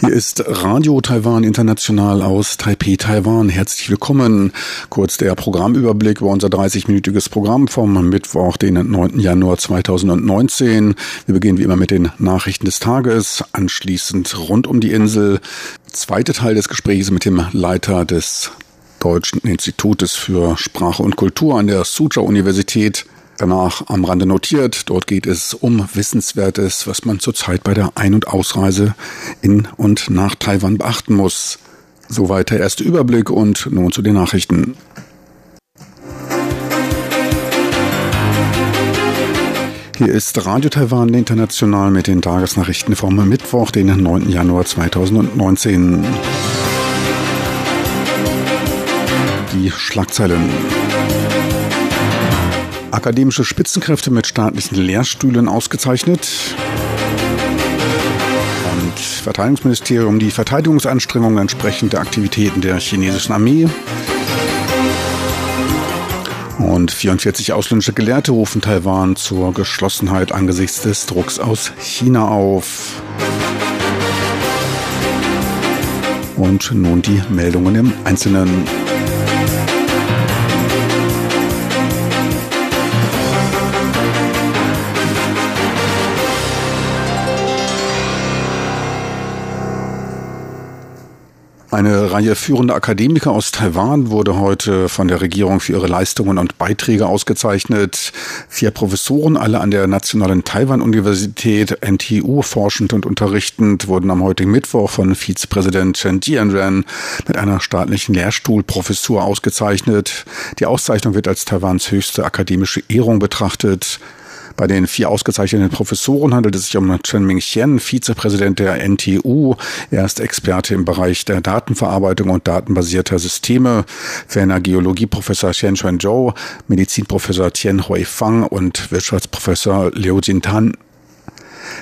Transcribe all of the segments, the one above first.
Hier ist Radio Taiwan International aus Taipei, Taiwan. Herzlich willkommen. Kurz der Programmüberblick über unser 30-minütiges Programm vom Mittwoch, den 9. Januar 2019. Wir beginnen wie immer mit den Nachrichten des Tages, anschließend rund um die Insel. Zweite Teil des Gesprächs mit dem Leiter des Deutschen Institutes für Sprache und Kultur an der Suzhou Universität, danach am Rande notiert. Dort geht es um Wissenswertes, was man zurzeit bei der Ein- und Ausreise in und nach Taiwan beachten muss. Soweit der erste Überblick und nun zu den Nachrichten. Hier ist Radio Taiwan International mit den Tagesnachrichten vom Mittwoch, den 9. Januar 2019. Die Schlagzeilen. Akademische Spitzenkräfte mit staatlichen Lehrstühlen ausgezeichnet. Und Verteidigungsministerium die Verteidigungsanstrengungen entsprechend der Aktivitäten der chinesischen Armee. Und 44 ausländische Gelehrte rufen Taiwan zur Geschlossenheit angesichts des Drucks aus China auf. Und nun die Meldungen im Einzelnen. Eine Reihe führender Akademiker aus Taiwan wurde heute von der Regierung für ihre Leistungen und Beiträge ausgezeichnet. Vier Professoren, alle an der Nationalen Taiwan-Universität, NTU, forschend und unterrichtend, wurden am heutigen Mittwoch von Vizepräsident Chen Jianren mit einer staatlichen Lehrstuhlprofessur ausgezeichnet. Die Auszeichnung wird als Taiwans höchste akademische Ehrung betrachtet. Bei den vier ausgezeichneten Professoren handelt es sich um Chen Mingxian, Vizepräsident der NTU. Er ist Experte im Bereich der Datenverarbeitung und datenbasierter Systeme. Ferner Geologieprofessor Xian Chuanzhou, Medizinprofessor Tian Hui Fang und Wirtschaftsprofessor Liu Jintan.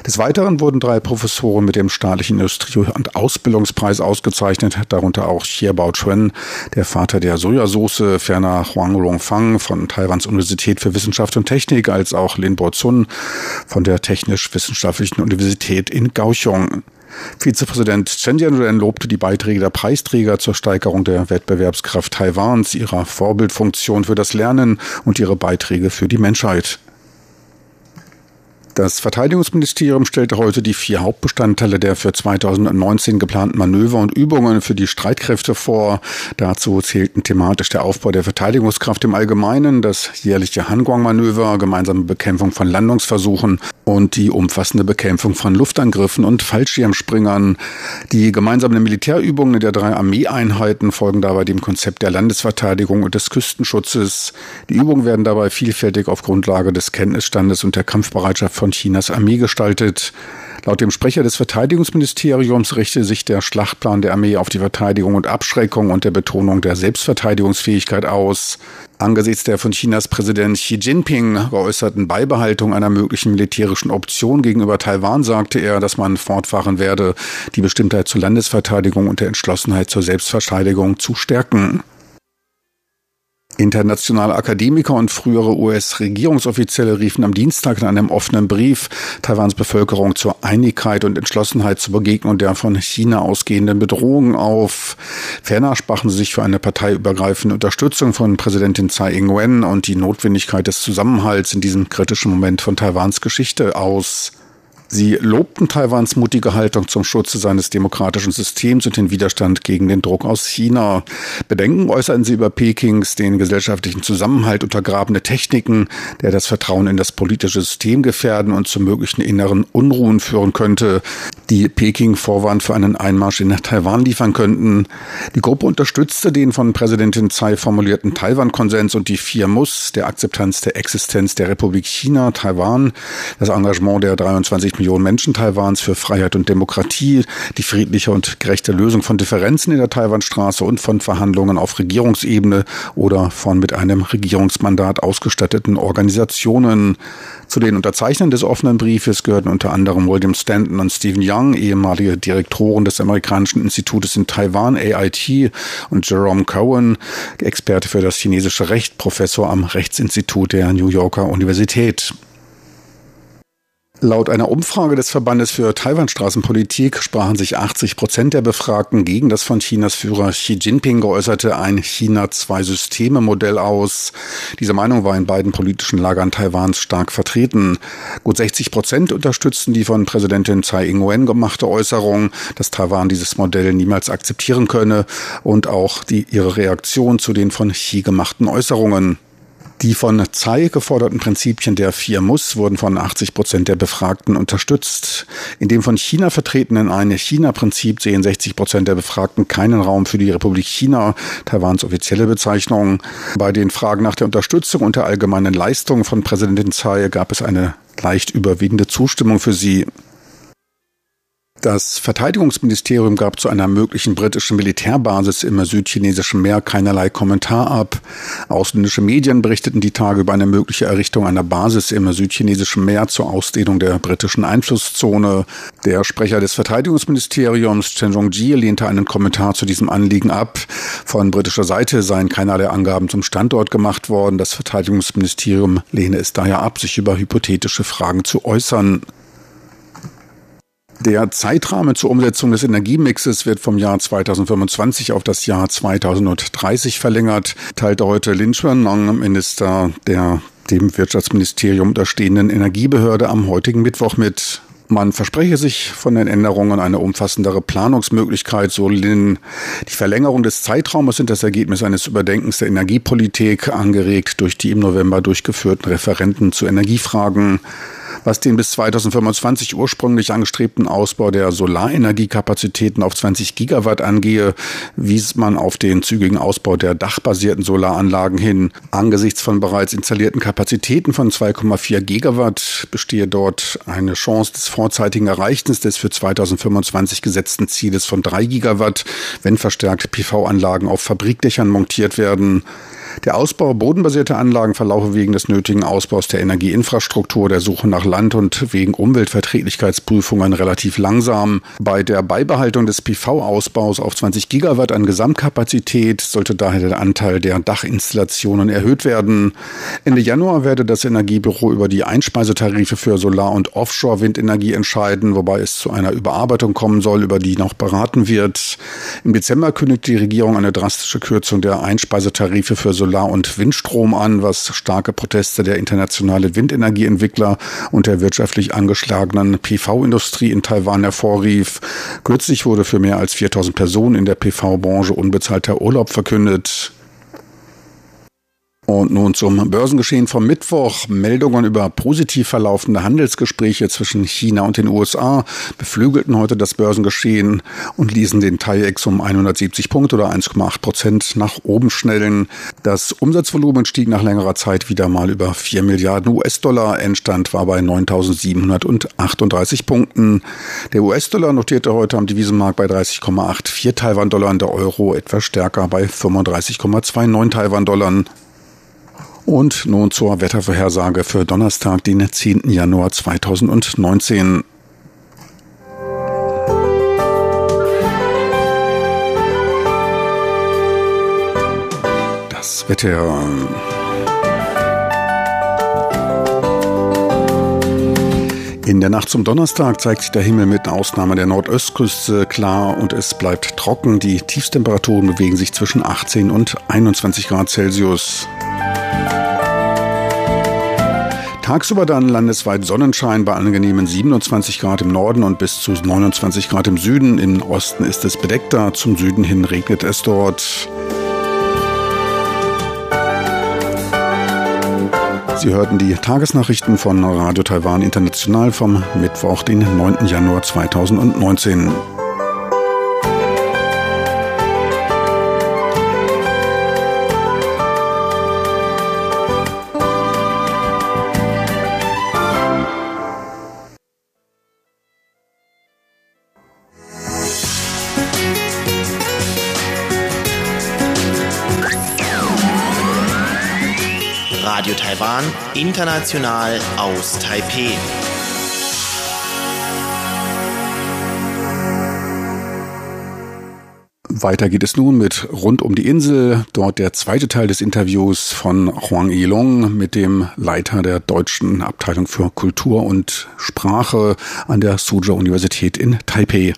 Des Weiteren wurden drei Professoren mit dem staatlichen Industrie- und Ausbildungspreis ausgezeichnet, darunter auch Xie Bao Chuen, der Vater der Sojasauce, ferner Huang Rongfang von Taiwans Universität für Wissenschaft und Technik, als auch Lin Bo Zun von der Technisch-Wissenschaftlichen Universität in Kaohsiung. Vizepräsident Chen Jianren lobte die Beiträge der Preisträger zur Steigerung der Wettbewerbskraft Taiwans, ihrer Vorbildfunktion für das Lernen und ihre Beiträge für die Menschheit. Das Verteidigungsministerium stellte heute die vier Hauptbestandteile der für 2019 geplanten Manöver und Übungen für die Streitkräfte vor. Dazu zählten thematisch der Aufbau der Verteidigungskraft im Allgemeinen, das jährliche Hangguang-Manöver, gemeinsame Bekämpfung von Landungsversuchen und die umfassende Bekämpfung von Luftangriffen und Fallschirmspringern. Die gemeinsamen Militärübungen der drei Armeeeinheiten folgen dabei dem Konzept der Landesverteidigung und des Küstenschutzes. Die Übungen werden dabei vielfältig auf Grundlage des Kenntnisstandes und der Kampfbereitschaft von Chinas Armee gestaltet. Laut dem Sprecher des Verteidigungsministeriums richte sich der Schlachtplan der Armee auf die Verteidigung und Abschreckung und der Betonung der Selbstverteidigungsfähigkeit aus. Angesichts der von Chinas Präsident Xi Jinping geäußerten Beibehaltung einer möglichen militärischen Option gegenüber Taiwan sagte er, dass man fortfahren werde, die Bestimmtheit zur Landesverteidigung und der Entschlossenheit zur Selbstverteidigung zu stärken. Internationale Akademiker und frühere US-Regierungsoffizielle riefen am Dienstag in einem offenen Brief Taiwans Bevölkerung zur Einigkeit und Entschlossenheit zur Begegnung der von China ausgehenden Bedrohungen auf. Ferner sprachen sie sich für eine parteiübergreifende Unterstützung von Präsidentin Tsai Ing-wen und die Notwendigkeit des Zusammenhalts in diesem kritischen Moment von Taiwans Geschichte aus. Sie lobten Taiwans mutige Haltung zum Schutze seines demokratischen Systems und den Widerstand gegen den Druck aus China. Bedenken äußerten sie über Pekings den gesellschaftlichen Zusammenhalt untergrabene Techniken, der das Vertrauen in das politische System gefährden und zu möglichen inneren Unruhen führen könnte, die Peking Vorwand für einen Einmarsch in Taiwan liefern könnten. Die Gruppe unterstützte den von Präsidentin Tsai formulierten Taiwan-Konsens und die vier Muss der Akzeptanz der Existenz der Republik China, Taiwan, das Engagement der 23 1,8 Millionen Menschen Taiwans für Freiheit und Demokratie, die friedliche und gerechte Lösung von Differenzen in der Taiwanstraße und von Verhandlungen auf Regierungsebene oder von mit einem Regierungsmandat ausgestatteten Organisationen. Zu den Unterzeichnern des offenen Briefes gehörten unter anderem William Stanton und Stephen Young, ehemalige Direktoren des amerikanischen Institutes in Taiwan, AIT, und Jerome Cohen, Experte für das chinesische Recht, Professor am Rechtsinstitut der New Yorker Universität. Laut einer Umfrage des Verbandes für Taiwan-Straßenpolitik sprachen sich 80 Prozent der Befragten gegen das von Chinas Führer Xi Jinping geäußerte ein China-Zwei-Systeme-Modell aus. Diese Meinung war in beiden politischen Lagern Taiwans stark vertreten. Gut 60 Prozent unterstützten die von Präsidentin Tsai Ing-wen gemachte Äußerung, dass Taiwan dieses Modell niemals akzeptieren könne und auch die, ihre Reaktion zu den von Xi gemachten Äußerungen. Die von Tsai geforderten Prinzipien der vier Muss wurden von 80 Prozent der Befragten unterstützt. In dem von China vertretenen eine China-Prinzip sehen 60 Prozent der Befragten keinen Raum für die Republik China, Taiwans offizielle Bezeichnung. Bei den Fragen nach der Unterstützung und der allgemeinen Leistung von Präsidentin Tsai gab es eine leicht überwiegende Zustimmung für sie. Das Verteidigungsministerium gab zu einer möglichen britischen Militärbasis im südchinesischen Meer keinerlei Kommentar ab. Ausländische Medien berichteten die Tage über eine mögliche Errichtung einer Basis im südchinesischen Meer zur Ausdehnung der britischen Einflusszone. Der Sprecher des Verteidigungsministeriums, Chen Zhongji, lehnte einen Kommentar zu diesem Anliegen ab. Von britischer Seite seien keinerlei Angaben zum Standort gemacht worden. Das Verteidigungsministerium lehne es daher ab, sich über hypothetische Fragen zu äußern. Der Zeitrahmen zur Umsetzung des Energiemixes wird vom Jahr 2025 auf das Jahr 2030 verlängert, teilte heute Lin Chuanong, Minister der dem Wirtschaftsministerium unterstehenden Energiebehörde am heutigen Mittwoch mit. Man verspreche sich von den Änderungen eine umfassendere Planungsmöglichkeit, so Lin. Die Verlängerung des Zeitraumes sind das Ergebnis eines Überdenkens der Energiepolitik, angeregt durch die im November durchgeführten Referenten zu Energiefragen was den bis 2025 ursprünglich angestrebten Ausbau der Solarenergiekapazitäten auf 20 Gigawatt angehe, wies man auf den zügigen Ausbau der dachbasierten Solaranlagen hin. Angesichts von bereits installierten Kapazitäten von 2,4 Gigawatt bestehe dort eine Chance des vorzeitigen Erreichens des für 2025 gesetzten Zieles von 3 Gigawatt, wenn verstärkt PV-Anlagen auf Fabrikdächern montiert werden. Der Ausbau bodenbasierter Anlagen verlaufe wegen des nötigen Ausbaus der Energieinfrastruktur, der Suche nach Land und wegen Umweltverträglichkeitsprüfungen relativ langsam. Bei der Beibehaltung des PV-Ausbaus auf 20 Gigawatt an Gesamtkapazität sollte daher der Anteil der Dachinstallationen erhöht werden. Ende Januar werde das Energiebüro über die Einspeisetarife für Solar- und Offshore-Windenergie entscheiden, wobei es zu einer Überarbeitung kommen soll, über die noch beraten wird. Im Dezember kündigt die Regierung eine drastische Kürzung der Einspeisetarife für Solar Solar- und Windstrom an, was starke Proteste der internationalen Windenergieentwickler und der wirtschaftlich angeschlagenen PV-Industrie in Taiwan hervorrief. Kürzlich wurde für mehr als 4000 Personen in der PV-Branche unbezahlter Urlaub verkündet. Und nun zum Börsengeschehen vom Mittwoch. Meldungen über positiv verlaufende Handelsgespräche zwischen China und den USA beflügelten heute das Börsengeschehen und ließen den TAIEX um 170 Punkte oder 1,8 Prozent nach oben schnellen. Das Umsatzvolumen stieg nach längerer Zeit wieder mal über 4 Milliarden US-Dollar. Endstand war bei 9.738 Punkten. Der US-Dollar notierte heute am Devisenmarkt bei 30,84 Taiwan-Dollar, der Euro etwas stärker bei 35,29 Taiwan-Dollar. Und nun zur Wettervorhersage für Donnerstag, den 10. Januar 2019. Das Wetter. In der Nacht zum Donnerstag zeigt sich der Himmel mit Ausnahme der Nordöstküste klar und es bleibt trocken. Die Tiefstemperaturen bewegen sich zwischen 18 und 21 Grad Celsius. Tagsüber dann landesweit Sonnenschein bei angenehmen 27 Grad im Norden und bis zu 29 Grad im Süden. Im Osten ist es bedeckter, zum Süden hin regnet es dort. Sie hörten die Tagesnachrichten von Radio Taiwan International vom Mittwoch, den 9. Januar 2019. international aus Taipeh. Weiter geht es nun mit Rund um die Insel. Dort der zweite Teil des Interviews von Huang Yilong mit dem Leiter der deutschen Abteilung für Kultur und Sprache an der Suzhou Universität in Taipei.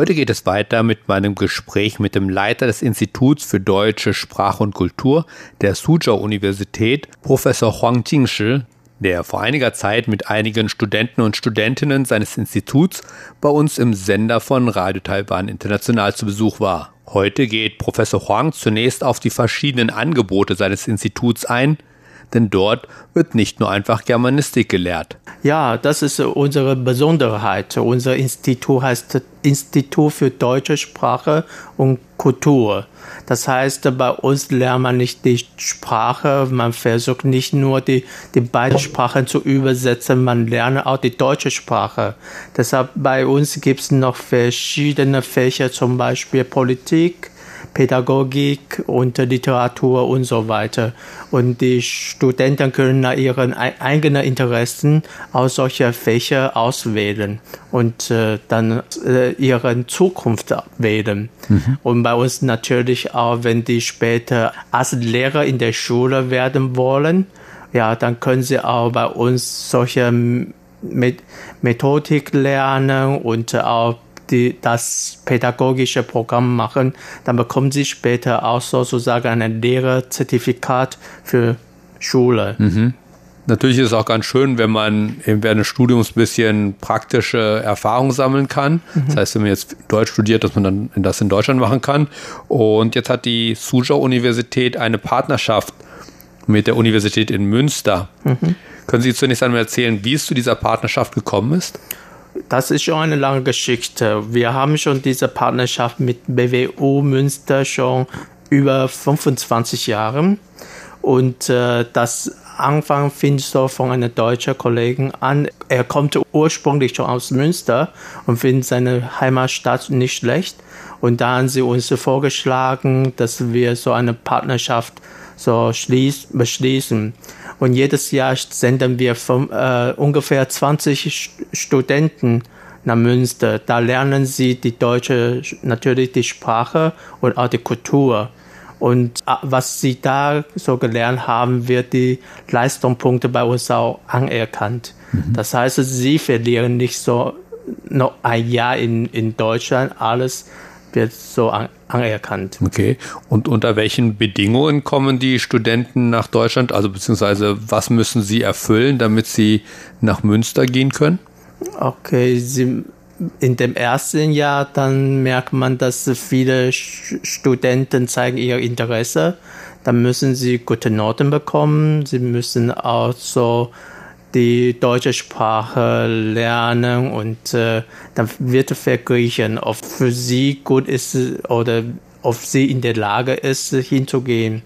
Heute geht es weiter mit meinem Gespräch mit dem Leiter des Instituts für deutsche Sprache und Kultur der Suzhou Universität, Professor Huang Jingshi, der vor einiger Zeit mit einigen Studenten und Studentinnen seines Instituts bei uns im Sender von Radio Taiwan International zu Besuch war. Heute geht Professor Huang zunächst auf die verschiedenen Angebote seines Instituts ein, denn dort wird nicht nur einfach Germanistik gelehrt. Ja, das ist unsere Besonderheit. Unser Institut heißt Institut für deutsche Sprache und Kultur. Das heißt, bei uns lernt man nicht die Sprache, man versucht nicht nur die, die beiden Sprachen zu übersetzen, man lernt auch die deutsche Sprache. Deshalb bei uns gibt es noch verschiedene Fächer, zum Beispiel Politik, Pädagogik und Literatur und so weiter. Und die Studenten können nach ihren eigenen Interessen aus solcher Fächer auswählen und äh, dann äh, ihre Zukunft wählen. Mhm. Und bei uns natürlich auch, wenn die später als Lehrer in der Schule werden wollen, ja, dann können sie auch bei uns solche Methodik lernen und auch die das pädagogische Programm machen, dann bekommen sie später auch sozusagen ein Lehrerzertifikat für Schule. Mhm. Natürlich ist es auch ganz schön, wenn man während des Studiums ein bisschen praktische Erfahrung sammeln kann. Mhm. Das heißt, wenn man jetzt Deutsch studiert, dass man dann das in Deutschland machen kann. Und jetzt hat die Suzhou Universität eine Partnerschaft mit der Universität in Münster. Mhm. Können Sie zunächst einmal erzählen, wie es zu dieser Partnerschaft gekommen ist? Das ist schon eine lange Geschichte. Wir haben schon diese Partnerschaft mit BWU Münster schon über 25 Jahre. Und äh, das Anfang fing so von einem deutschen Kollegen an. Er kommt ursprünglich schon aus Münster und findet seine Heimatstadt nicht schlecht. Und da haben sie uns vorgeschlagen, dass wir so eine Partnerschaft so schließ, beschließen. Und jedes Jahr senden wir von, äh, ungefähr 20 Studenten nach Münster. Da lernen sie die deutsche, natürlich die Sprache und auch die Kultur. Und äh, was sie da so gelernt haben, wird die Leistungspunkte bei uns auch anerkannt. Mhm. Das heißt, sie verlieren nicht so noch ein Jahr in, in Deutschland alles wird so an, anerkannt. Okay. Und unter welchen Bedingungen kommen die Studenten nach Deutschland? Also beziehungsweise was müssen sie erfüllen, damit sie nach Münster gehen können? Okay, sie, in dem ersten Jahr dann merkt man, dass viele Studenten zeigen ihr Interesse. Dann müssen sie gute Noten bekommen. Sie müssen auch so die deutsche Sprache lernen und äh, dann wird verglichen, ob für sie gut ist oder ob sie in der Lage ist, hinzugehen.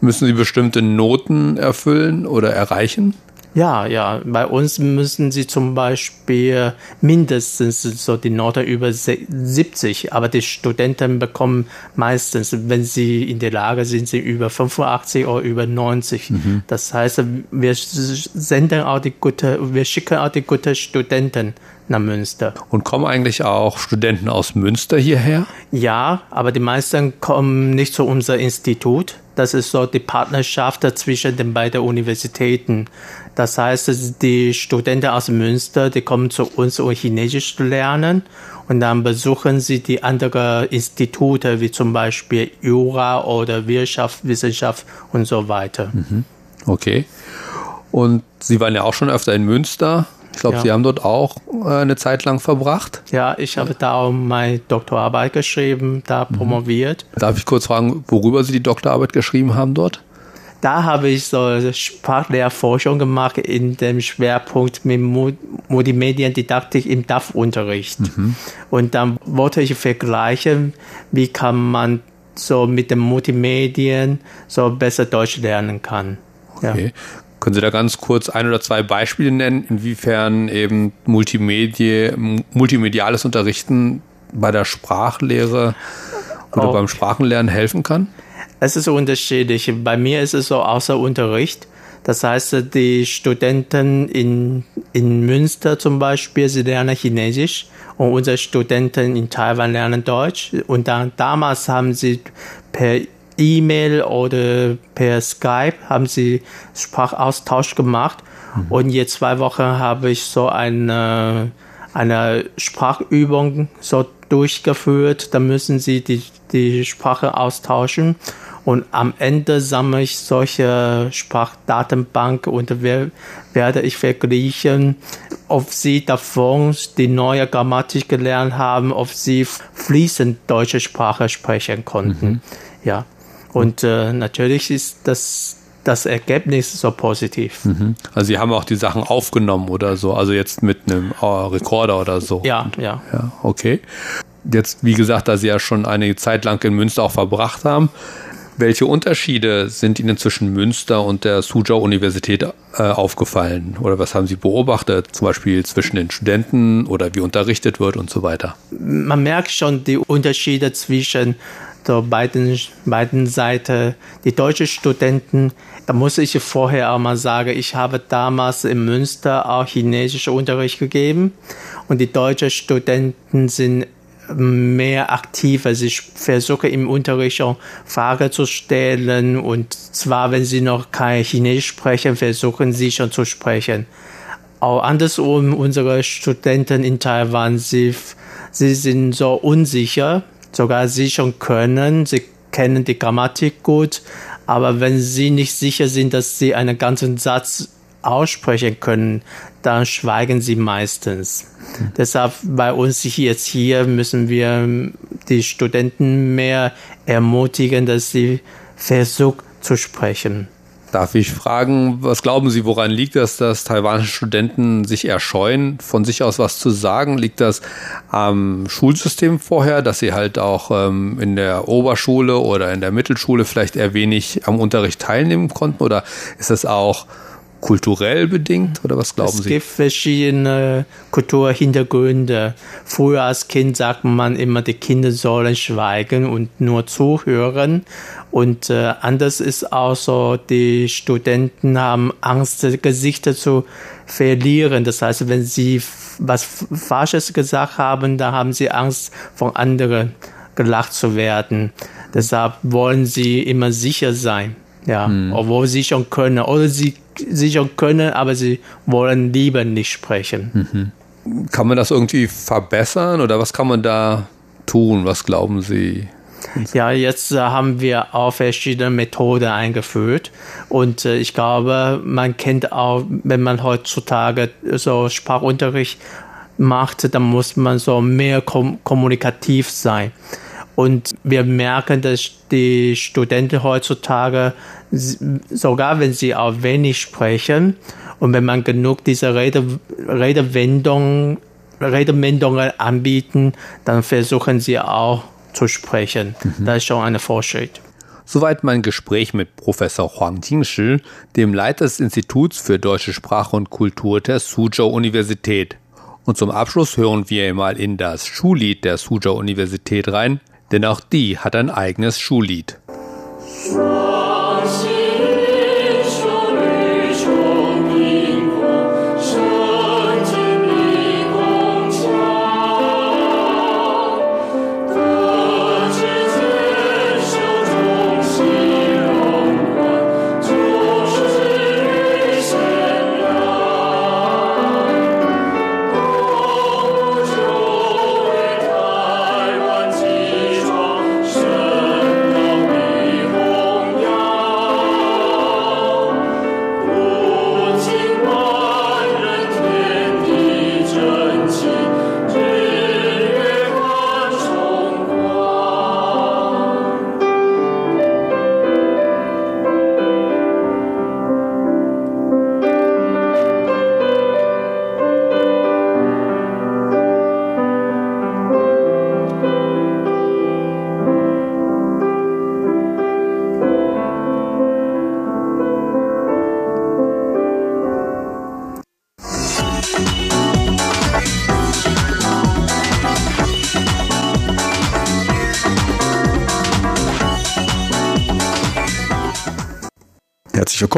Müssen sie bestimmte Noten erfüllen oder erreichen? Ja, ja. Bei uns müssen sie zum Beispiel mindestens so die Note über 70, aber die Studenten bekommen meistens, wenn sie in der Lage sind, sie über 85 oder über 90. Mhm. Das heißt, wir senden auch die gute, wir schicken auch die guten Studenten nach Münster. Und kommen eigentlich auch Studenten aus Münster hierher? Ja, aber die meisten kommen nicht zu unserem Institut. Das ist so die Partnerschaft zwischen den beiden Universitäten. Das heißt, die Studenten aus Münster, die kommen zu uns, um Chinesisch zu lernen. Und dann besuchen sie die anderen Institute, wie zum Beispiel Jura oder Wirtschaft, Wissenschaft und so weiter. Mhm. Okay. Und Sie waren ja auch schon öfter in Münster. Ich glaube, ja. Sie haben dort auch äh, eine Zeit lang verbracht. Ja, ich habe da auch meine Doktorarbeit geschrieben, da mhm. promoviert. Darf ich kurz fragen, worüber Sie die Doktorarbeit geschrieben haben dort? da habe ich so Sprachlehrforschung gemacht in dem Schwerpunkt mit Multimediendidaktik im DAF-Unterricht. Mhm. Und dann wollte ich vergleichen, wie kann man so mit den Multimedien so besser Deutsch lernen kann. Okay. Ja. Können Sie da ganz kurz ein oder zwei Beispiele nennen, inwiefern eben Multimedie, multimediales Unterrichten bei der Sprachlehre oder okay. beim Sprachenlernen helfen kann? Es ist unterschiedlich. Bei mir ist es so außer Unterricht. Das heißt, die Studenten in, in Münster zum Beispiel, sie lernen Chinesisch und unsere Studenten in Taiwan lernen Deutsch. Und dann damals haben sie per E-Mail oder per Skype haben sie Sprachaustausch gemacht. Mhm. Und jetzt zwei Wochen habe ich so eine, eine Sprachübung so durchgeführt. Da müssen sie die, die Sprache austauschen. Und am Ende sammle ich solche Sprachdatenbank und werde ich vergleichen, ob sie davon die neue Grammatik gelernt haben, ob sie fließend deutsche Sprache sprechen konnten. Mhm. Ja. Und äh, natürlich ist das das Ergebnis so positiv. Mhm. Also Sie haben auch die Sachen aufgenommen oder so, also jetzt mit einem oh, Rekorder oder so. Ja, ja. Ja, okay. Jetzt, wie gesagt, da Sie ja schon eine Zeit lang in Münster auch verbracht haben, welche Unterschiede sind Ihnen zwischen Münster und der Suzhou-Universität äh, aufgefallen? Oder was haben Sie beobachtet, zum Beispiel zwischen den Studenten oder wie unterrichtet wird und so weiter? Man merkt schon die Unterschiede zwischen der beiden, beiden Seiten. Die deutschen Studenten, da muss ich vorher auch mal sagen, ich habe damals in Münster auch chinesischen Unterricht gegeben und die deutschen Studenten sind mehr aktiv. Also ich versuche im Unterricht schon Fragen zu stellen und zwar, wenn sie noch kein Chinesisch sprechen, versuchen sie schon zu sprechen. Auch andersrum, unsere Studenten in Taiwan, sie, sie sind so unsicher, sogar sie schon können, sie kennen die Grammatik gut, aber wenn sie nicht sicher sind, dass sie einen ganzen Satz aussprechen können, dann schweigen sie meistens. Mhm. Deshalb bei uns jetzt hier müssen wir die Studenten mehr ermutigen, dass sie versuchen zu sprechen. Darf ich fragen, was glauben Sie, woran liegt das, dass taiwanische Studenten sich erscheuen, von sich aus was zu sagen? Liegt das am Schulsystem vorher, dass sie halt auch ähm, in der Oberschule oder in der Mittelschule vielleicht eher wenig am Unterricht teilnehmen konnten? Oder ist das auch kulturell bedingt oder was glauben es Sie? Es gibt verschiedene Kulturhintergründe. Früher als Kind sagt man immer, die Kinder sollen schweigen und nur zuhören. Und äh, anders ist auch so, die Studenten haben Angst, Gesichter zu verlieren. Das heißt, wenn sie was Falsches gesagt haben, da haben sie Angst, von anderen gelacht zu werden. Deshalb wollen sie immer sicher sein. Ja, hm. obwohl sie schon können. Oder sie sie schon können, aber sie wollen lieber nicht sprechen. Mhm. Kann man das irgendwie verbessern oder was kann man da tun? Was glauben Sie? Ja, jetzt äh, haben wir auch verschiedene Methoden eingeführt und äh, ich glaube, man kennt auch, wenn man heutzutage so Sprachunterricht macht, dann muss man so mehr kom kommunikativ sein. Und wir merken, dass die Studenten heutzutage, sogar wenn sie auch wenig sprechen und wenn man genug dieser Rede, Redewendungen, Redewendungen anbieten, dann versuchen sie auch zu sprechen. Mhm. Das ist schon ein Fortschritt. Soweit mein Gespräch mit Professor Huang Jingshi, dem Leiter des Instituts für deutsche Sprache und Kultur der Suzhou Universität. Und zum Abschluss hören wir mal in das Schullied der Suzhou Universität rein, denn auch die hat ein eigenes Schullied. Herzlich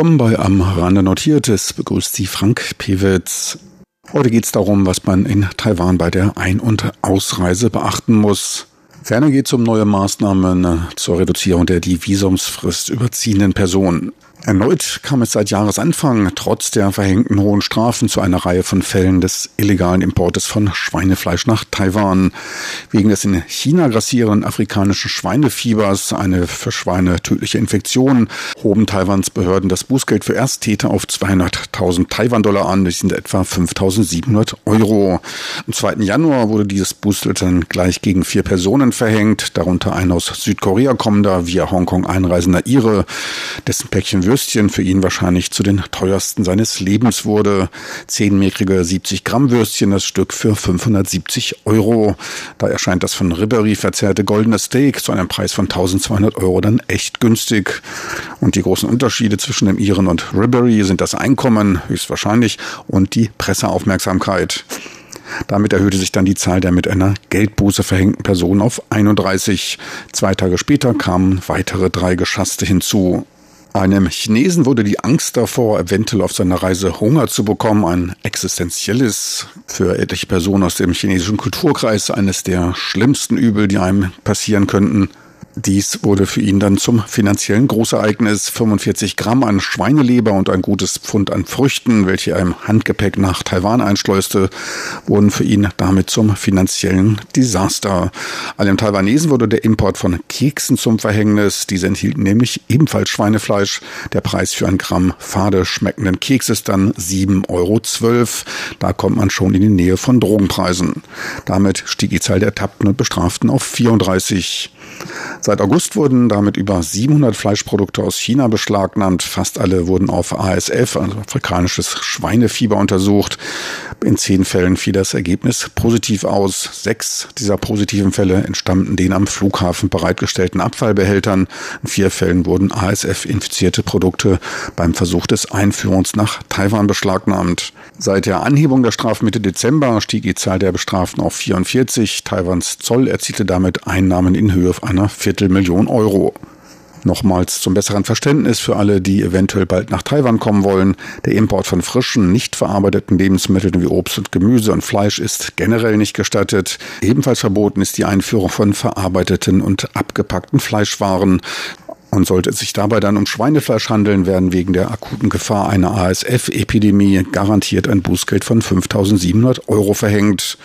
willkommen bei Am Rande Notiertes. Begrüßt Sie Frank Pewitz. Heute geht es darum, was man in Taiwan bei der Ein- und Ausreise beachten muss. Ferner geht es um neue Maßnahmen zur Reduzierung der die Visumsfrist überziehenden Personen. Erneut kam es seit Jahresanfang trotz der verhängten hohen Strafen zu einer Reihe von Fällen des illegalen Importes von Schweinefleisch nach Taiwan. Wegen des in China grassierenden afrikanischen Schweinefiebers, eine für Schweine tödliche Infektion, hoben Taiwans Behörden das Bußgeld für Ersttäter auf 200.000 Taiwan-Dollar an. Das sind etwa 5.700 Euro. Am 2. Januar wurde dieses Bußgeld dann gleich gegen vier Personen verhängt, darunter ein aus Südkorea kommender, via Hongkong einreisender Ire, dessen Päckchen Würstchen für ihn wahrscheinlich zu den teuersten seines Lebens wurde. Zehnmäkrige 70 Gramm Würstchen, das Stück für 570 Euro. Da erscheint das von Ribéry verzehrte goldene Steak zu einem Preis von 1200 Euro dann echt günstig. Und die großen Unterschiede zwischen dem Iren und Ribéry sind das Einkommen, höchstwahrscheinlich, und die Presseaufmerksamkeit. Damit erhöhte sich dann die Zahl der mit einer Geldbuße verhängten Personen auf 31. Zwei Tage später kamen weitere drei Geschasste hinzu. Einem Chinesen wurde die Angst davor, eventuell auf seiner Reise Hunger zu bekommen, ein existenzielles, für etliche Personen aus dem chinesischen Kulturkreis eines der schlimmsten Übel, die einem passieren könnten. Dies wurde für ihn dann zum finanziellen Großereignis. 45 Gramm an Schweineleber und ein gutes Pfund an Früchten, welche er im Handgepäck nach Taiwan einschleuste, wurden für ihn damit zum finanziellen Desaster. Allem Taiwanesen wurde der Import von Keksen zum Verhängnis. Diese enthielten nämlich ebenfalls Schweinefleisch. Der Preis für ein Gramm fade schmeckenden Keks ist dann 7,12 Euro. Da kommt man schon in die Nähe von Drogenpreisen. Damit stieg die Zahl der Ertappten und Bestraften auf 34. Seit August wurden damit über 700 Fleischprodukte aus China beschlagnahmt. Fast alle wurden auf ASF, also afrikanisches Schweinefieber, untersucht. In zehn Fällen fiel das Ergebnis positiv aus. Sechs dieser positiven Fälle entstammten den am Flughafen bereitgestellten Abfallbehältern. In vier Fällen wurden ASF-infizierte Produkte beim Versuch des Einführens nach Taiwan beschlagnahmt. Seit der Anhebung der Strafe Mitte Dezember stieg die Zahl der Bestraften auf 44. Taiwans Zoll erzielte damit Einnahmen in Höhe einer Viertelmillion Euro. Nochmals zum besseren Verständnis für alle, die eventuell bald nach Taiwan kommen wollen. Der Import von frischen, nicht verarbeiteten Lebensmitteln wie Obst und Gemüse und Fleisch ist generell nicht gestattet. Ebenfalls verboten ist die Einführung von verarbeiteten und abgepackten Fleischwaren. Und sollte es sich dabei dann um Schweinefleisch handeln, werden wegen der akuten Gefahr einer ASF-Epidemie garantiert ein Bußgeld von 5.700 Euro verhängt.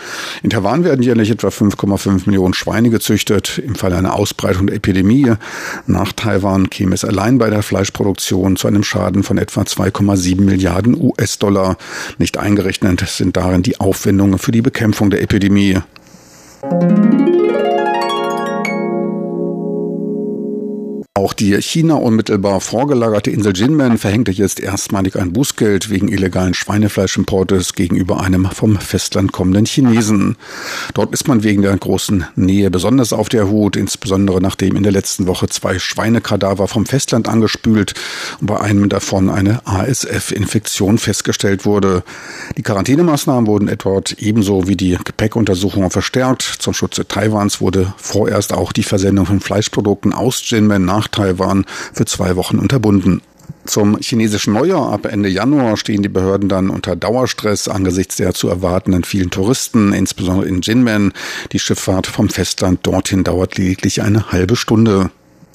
In Taiwan werden jährlich etwa 5,5 Millionen Schweine gezüchtet. Im Fall einer Ausbreitung der Epidemie nach Taiwan käme es allein bei der Fleischproduktion zu einem Schaden von etwa 2,7 Milliarden US-Dollar. Nicht eingerechnet sind darin die Aufwendungen für die Bekämpfung der Epidemie. Auch die China unmittelbar vorgelagerte Insel Jinmen verhängte jetzt erstmalig ein Bußgeld wegen illegalen Schweinefleischimportes gegenüber einem vom Festland kommenden Chinesen. Dort ist man wegen der großen Nähe besonders auf der Hut, insbesondere nachdem in der letzten Woche zwei Schweinekadaver vom Festland angespült und bei einem davon eine ASF-Infektion festgestellt wurde. Die Quarantänemaßnahmen wurden etwa ebenso wie die Gepäckuntersuchungen verstärkt. Zum Schutze Taiwans wurde vorerst auch die Versendung von Fleischprodukten aus Jinmen nach nach Taiwan für zwei Wochen unterbunden. Zum chinesischen Neujahr ab Ende Januar stehen die Behörden dann unter Dauerstress angesichts der zu erwartenden vielen Touristen, insbesondere in Jinmen. Die Schifffahrt vom Festland dorthin dauert lediglich eine halbe Stunde.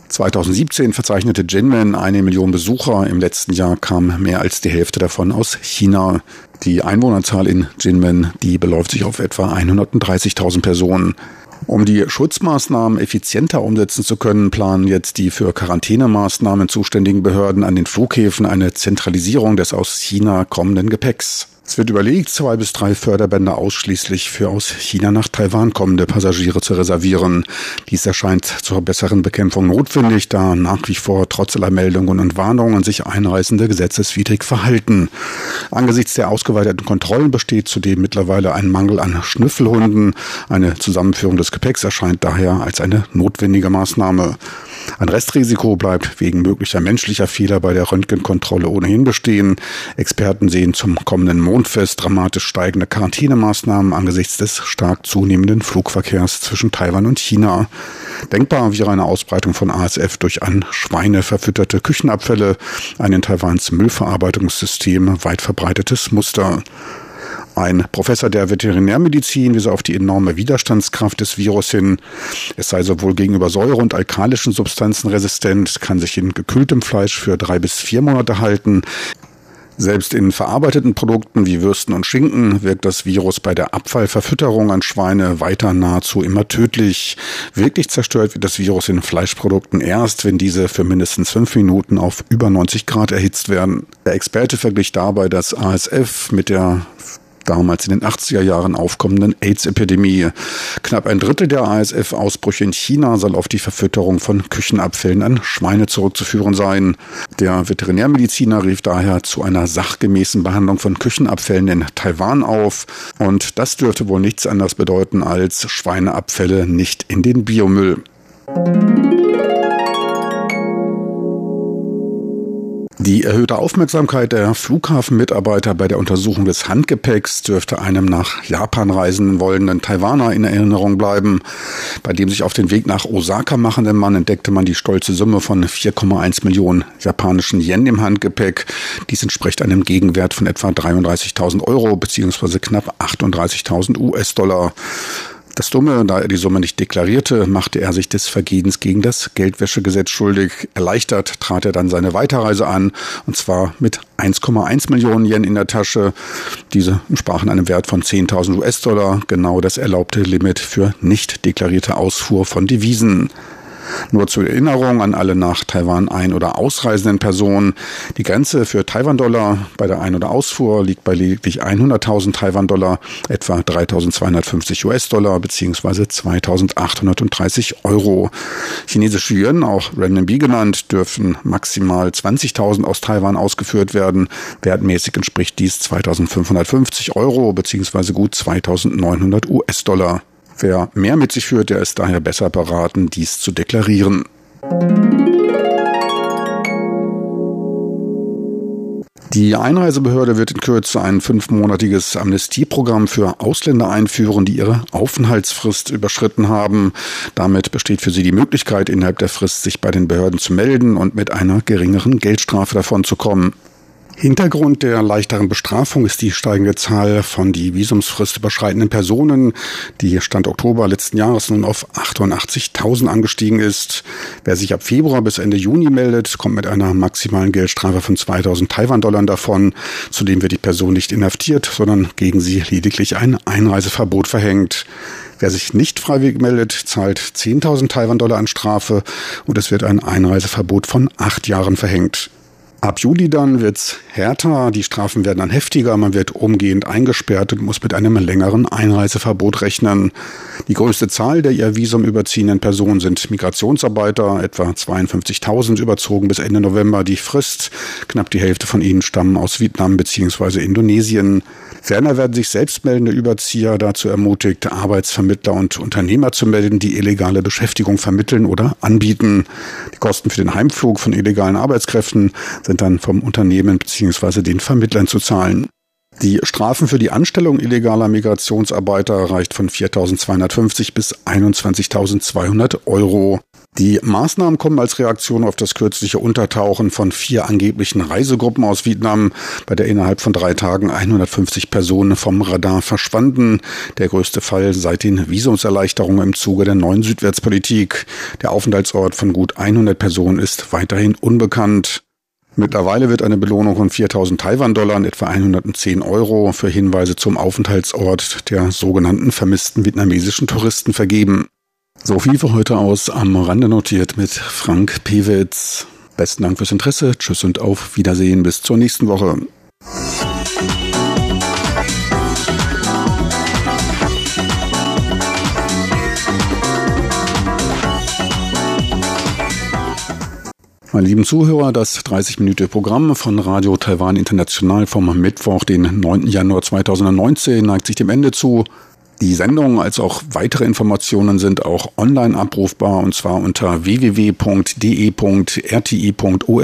2017 verzeichnete Jinmen eine Million Besucher. Im letzten Jahr kam mehr als die Hälfte davon aus China. Die Einwohnerzahl in Jinmen, die beläuft sich auf etwa 130.000 Personen. Um die Schutzmaßnahmen effizienter umsetzen zu können, planen jetzt die für Quarantänemaßnahmen zuständigen Behörden an den Flughäfen eine Zentralisierung des aus China kommenden Gepäcks. Es wird überlegt, zwei bis drei Förderbänder ausschließlich für aus China nach Taiwan kommende Passagiere zu reservieren. Dies erscheint zur besseren Bekämpfung notwendig, da nach wie vor trotz aller Meldungen und Warnungen sich Einreisende gesetzeswidrig verhalten. Angesichts der ausgeweiteten Kontrollen besteht zudem mittlerweile ein Mangel an Schnüffelhunden. Eine Zusammenführung des Gepäcks erscheint daher als eine notwendige Maßnahme. Ein Restrisiko bleibt wegen möglicher menschlicher Fehler bei der Röntgenkontrolle ohnehin bestehen. Experten sehen zum kommenden Monat fest dramatisch steigende Quarantänemaßnahmen angesichts des stark zunehmenden Flugverkehrs zwischen Taiwan und China. Denkbar wäre eine Ausbreitung von ASF durch an Schweine verfütterte Küchenabfälle, ein in Taiwans Müllverarbeitungssystem weit verbreitetes Muster. Ein Professor der Veterinärmedizin wies auf die enorme Widerstandskraft des Virus hin. Es sei sowohl gegenüber Säure- und alkalischen Substanzen resistent, kann sich in gekühltem Fleisch für drei bis vier Monate halten. Selbst in verarbeiteten Produkten wie Würsten und Schinken wirkt das Virus bei der Abfallverfütterung an Schweine weiter nahezu immer tödlich. Wirklich zerstört wird das Virus in Fleischprodukten erst, wenn diese für mindestens fünf Minuten auf über 90 Grad erhitzt werden. Der Experte verglich dabei das ASF mit der damals in den 80er Jahren aufkommenden AIDS-Epidemie. Knapp ein Drittel der ASF-Ausbrüche in China soll auf die Verfütterung von Küchenabfällen an Schweine zurückzuführen sein. Der Veterinärmediziner rief daher zu einer sachgemäßen Behandlung von Küchenabfällen in Taiwan auf. Und das dürfte wohl nichts anderes bedeuten als Schweineabfälle nicht in den Biomüll. Die erhöhte Aufmerksamkeit der Flughafenmitarbeiter bei der Untersuchung des Handgepäcks dürfte einem nach Japan reisen wollenden Taiwaner in Erinnerung bleiben. Bei dem sich auf den Weg nach Osaka machenden Mann entdeckte man die stolze Summe von 4,1 Millionen japanischen Yen im Handgepäck. Dies entspricht einem Gegenwert von etwa 33.000 Euro bzw. knapp 38.000 US-Dollar. Das Dumme, da er die Summe nicht deklarierte, machte er sich des Vergehens gegen das Geldwäschegesetz schuldig. Erleichtert trat er dann seine Weiterreise an, und zwar mit 1,1 Millionen Yen in der Tasche. Diese sprachen einem Wert von 10.000 US-Dollar, genau das erlaubte Limit für nicht deklarierte Ausfuhr von Devisen. Nur zur Erinnerung an alle nach Taiwan ein- oder ausreisenden Personen. Die Grenze für Taiwan-Dollar bei der Ein- oder Ausfuhr liegt bei lediglich 100.000 Taiwan-Dollar, etwa 3.250 US-Dollar bzw. 2.830 Euro. Chinesische Yuan, auch Renminbi genannt, dürfen maximal 20.000 aus Taiwan ausgeführt werden. Wertmäßig entspricht dies 2.550 Euro bzw. gut 2.900 US-Dollar. Wer mehr mit sich führt, der ist daher besser beraten, dies zu deklarieren. Die Einreisebehörde wird in Kürze ein fünfmonatiges Amnestieprogramm für Ausländer einführen, die ihre Aufenthaltsfrist überschritten haben. Damit besteht für sie die Möglichkeit, innerhalb der Frist sich bei den Behörden zu melden und mit einer geringeren Geldstrafe davonzukommen. Hintergrund der leichteren Bestrafung ist die steigende Zahl von die Visumsfrist überschreitenden Personen, die Stand Oktober letzten Jahres nun auf 88.000 angestiegen ist. Wer sich ab Februar bis Ende Juni meldet, kommt mit einer maximalen Geldstrafe von 2000 Taiwan-Dollar davon. Zudem wird die Person nicht inhaftiert, sondern gegen sie lediglich ein Einreiseverbot verhängt. Wer sich nicht freiwillig meldet, zahlt 10.000 Taiwan-Dollar an Strafe und es wird ein Einreiseverbot von acht Jahren verhängt. Ab Juli dann wird's härter, die Strafen werden dann heftiger, man wird umgehend eingesperrt und muss mit einem längeren Einreiseverbot rechnen. Die größte Zahl der ihr Visum überziehenden Personen sind Migrationsarbeiter, etwa 52.000 überzogen bis Ende November die Frist. Knapp die Hälfte von ihnen stammen aus Vietnam bzw. Indonesien. Ferner werden sich selbstmeldende Überzieher dazu ermutigt, Arbeitsvermittler und Unternehmer zu melden, die illegale Beschäftigung vermitteln oder anbieten. Die Kosten für den Heimflug von illegalen Arbeitskräften sind dann vom Unternehmen bzw. den Vermittlern zu zahlen. Die Strafen für die Anstellung illegaler Migrationsarbeiter reicht von 4.250 bis 21.200 Euro. Die Maßnahmen kommen als Reaktion auf das kürzliche Untertauchen von vier angeblichen Reisegruppen aus Vietnam, bei der innerhalb von drei Tagen 150 Personen vom Radar verschwanden. Der größte Fall seit den Visumserleichterungen im Zuge der neuen Südwärtspolitik. Der Aufenthaltsort von gut 100 Personen ist weiterhin unbekannt. Mittlerweile wird eine Belohnung von 4000 Taiwan-Dollar, etwa 110 Euro, für Hinweise zum Aufenthaltsort der sogenannten vermissten vietnamesischen Touristen vergeben. So viel für heute aus am Rande notiert mit Frank Pewitz. Besten Dank fürs Interesse. Tschüss und auf Wiedersehen. Bis zur nächsten Woche. Meine lieben Zuhörer, das 30-Minute-Programm von Radio Taiwan International vom Mittwoch, den 9. Januar 2019, neigt sich dem Ende zu. Die Sendung als auch weitere Informationen sind auch online abrufbar und zwar unter www.de.rti.org.tv